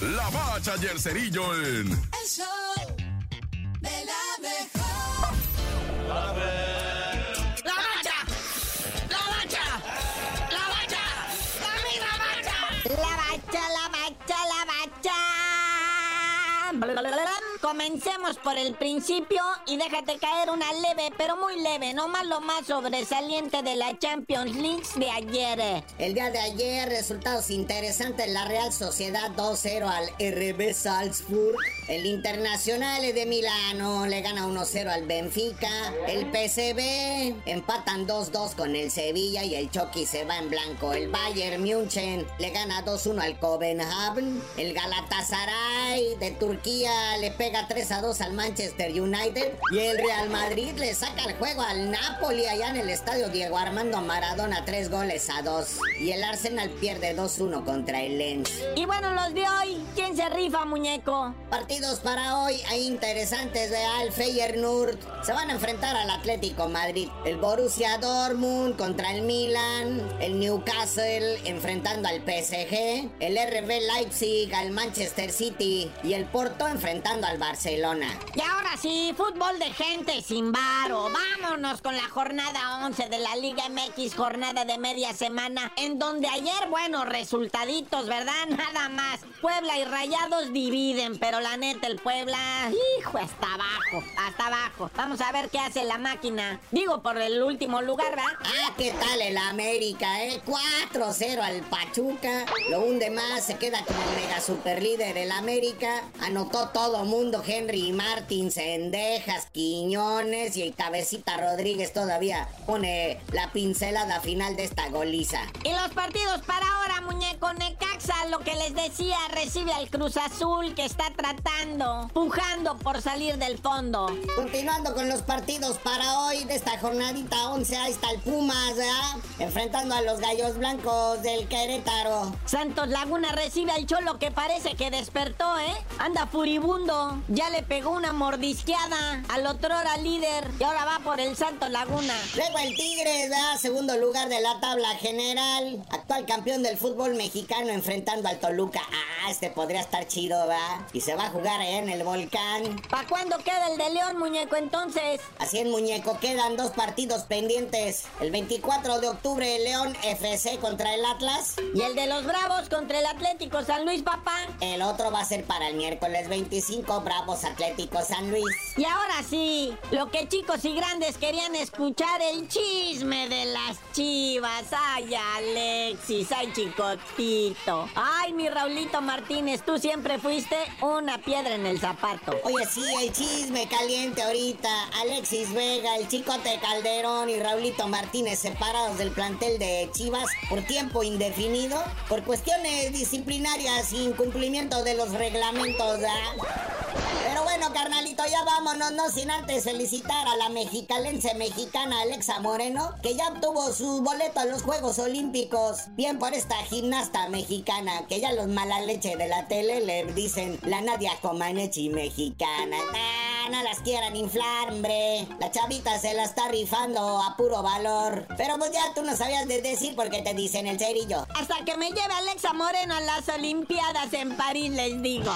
La Bacha y el Cerillo en... El show de la mejor. La bacha, la bacha, la bacha, la misma bacha. La bacha, la bacha, la bacha. Comencemos por el principio y déjate caer una leve, pero muy leve, no más lo más sobresaliente de la Champions League de ayer. El día de ayer, resultados interesantes. La Real Sociedad 2-0 al RB Salzburg. El Internacional de Milano le gana 1-0 al Benfica. El PSV empatan 2-2 con el Sevilla y el Chucky se va en blanco. El Bayern München le gana 2-1 al Copenhagen. El Galatasaray de Turquía le pega 3-2 al Manchester United. Y el Real Madrid le saca el juego al Napoli allá en el estadio Diego Armando Maradona 3 goles a 2. Y el Arsenal pierde 2-1 contra el Lens. Y bueno, los de hoy, ¿quién se rifa, muñeco? Partidos para hoy hay interesantes, vea, el Feyenoord se van a enfrentar al Atlético Madrid, el Borussia Dortmund contra el Milan, el Newcastle enfrentando al PSG, el RB Leipzig al Manchester City y el Porto enfrentando al Barcelona. Y ahora sí, fútbol de gente sin varo. Vámonos con la jornada 11 de la Liga MX, jornada de media semana, en donde ayer, bueno, resultaditos, ¿verdad? Nada más. Puebla y Rayados dividen, pero la neta, el Puebla, hijo, hasta abajo, hasta abajo. Vamos a ver qué hace la máquina. Digo, por el último lugar, ¿verdad? Ah, ¿qué tal el América, eh? 4-0 al Pachuca. Lo hunde más, se queda como mega super líder el América. Anotó todo mundo, Henry Martin, Cendejas, Quiñones y el Cabecita Rodríguez todavía pone la pincelada final de esta goliza. Y los partidos para ahora, muñeco Necaxa, lo que les decía, recibe al Cruz Azul que está tratando, pujando por salir del fondo. Continuando con los partidos para hoy de esta jornadita 11, ahí está el Pumas, ¿verdad? Enfrentando a los Gallos Blancos del Querétaro. Santos Laguna recibe al Cholo que parece que despertó, ¿eh? Anda furibundo. Ya le pegó una mordisqueada al otro hora líder y ahora va por el Santos Laguna. Luego el Tigres, ¿verdad? Segundo lugar de la tabla general. Actual campeón del fútbol mexicano enfrentando al Toluca. Ah, este podría estar chido, ¿verdad? Y se va a jugar en el volcán. ¿Para cuándo queda el de León, muñeco, entonces? Así en muñeco, quedan dos partidos pendientes. El 24 de octubre, León FC contra el Atlas. Y el de los Bravos contra el Atlético San Luis, papá. El otro va a ser para el miércoles 25, Bravos Atlético San Luis. Y ahora sí, lo que chicos y grandes querían escuchar, el chisme de las chivas. Ay, Alexis, ay, chicotito. Ay, mi Raulito Martínez, tú siempre fuiste una piedra en el zapato. Oye, sí, el chisme caliente ahorita. Alexis Vega, el Chicote Calderón y Raulito Martínez separados del plantel de Chivas por tiempo indefinido por cuestiones disciplinarias y incumplimiento de los reglamentos. Pero bueno, carnalito, ya vámonos, no sin antes felicitar a la mexicalense mexicana Alexa Moreno, que ya obtuvo su boleto a los Juegos Olímpicos. Bien por esta gimnasta mexicana, que ya los mala leche de la tele le dicen la Nadia Comaneci mexicana. Ah, no las quieran inflar, hombre. La chavita se la está rifando a puro valor. Pero pues ya tú no sabías de decir porque te dicen el cerillo. Hasta que me lleve Alexa Moreno a las Olimpiadas en París, les digo.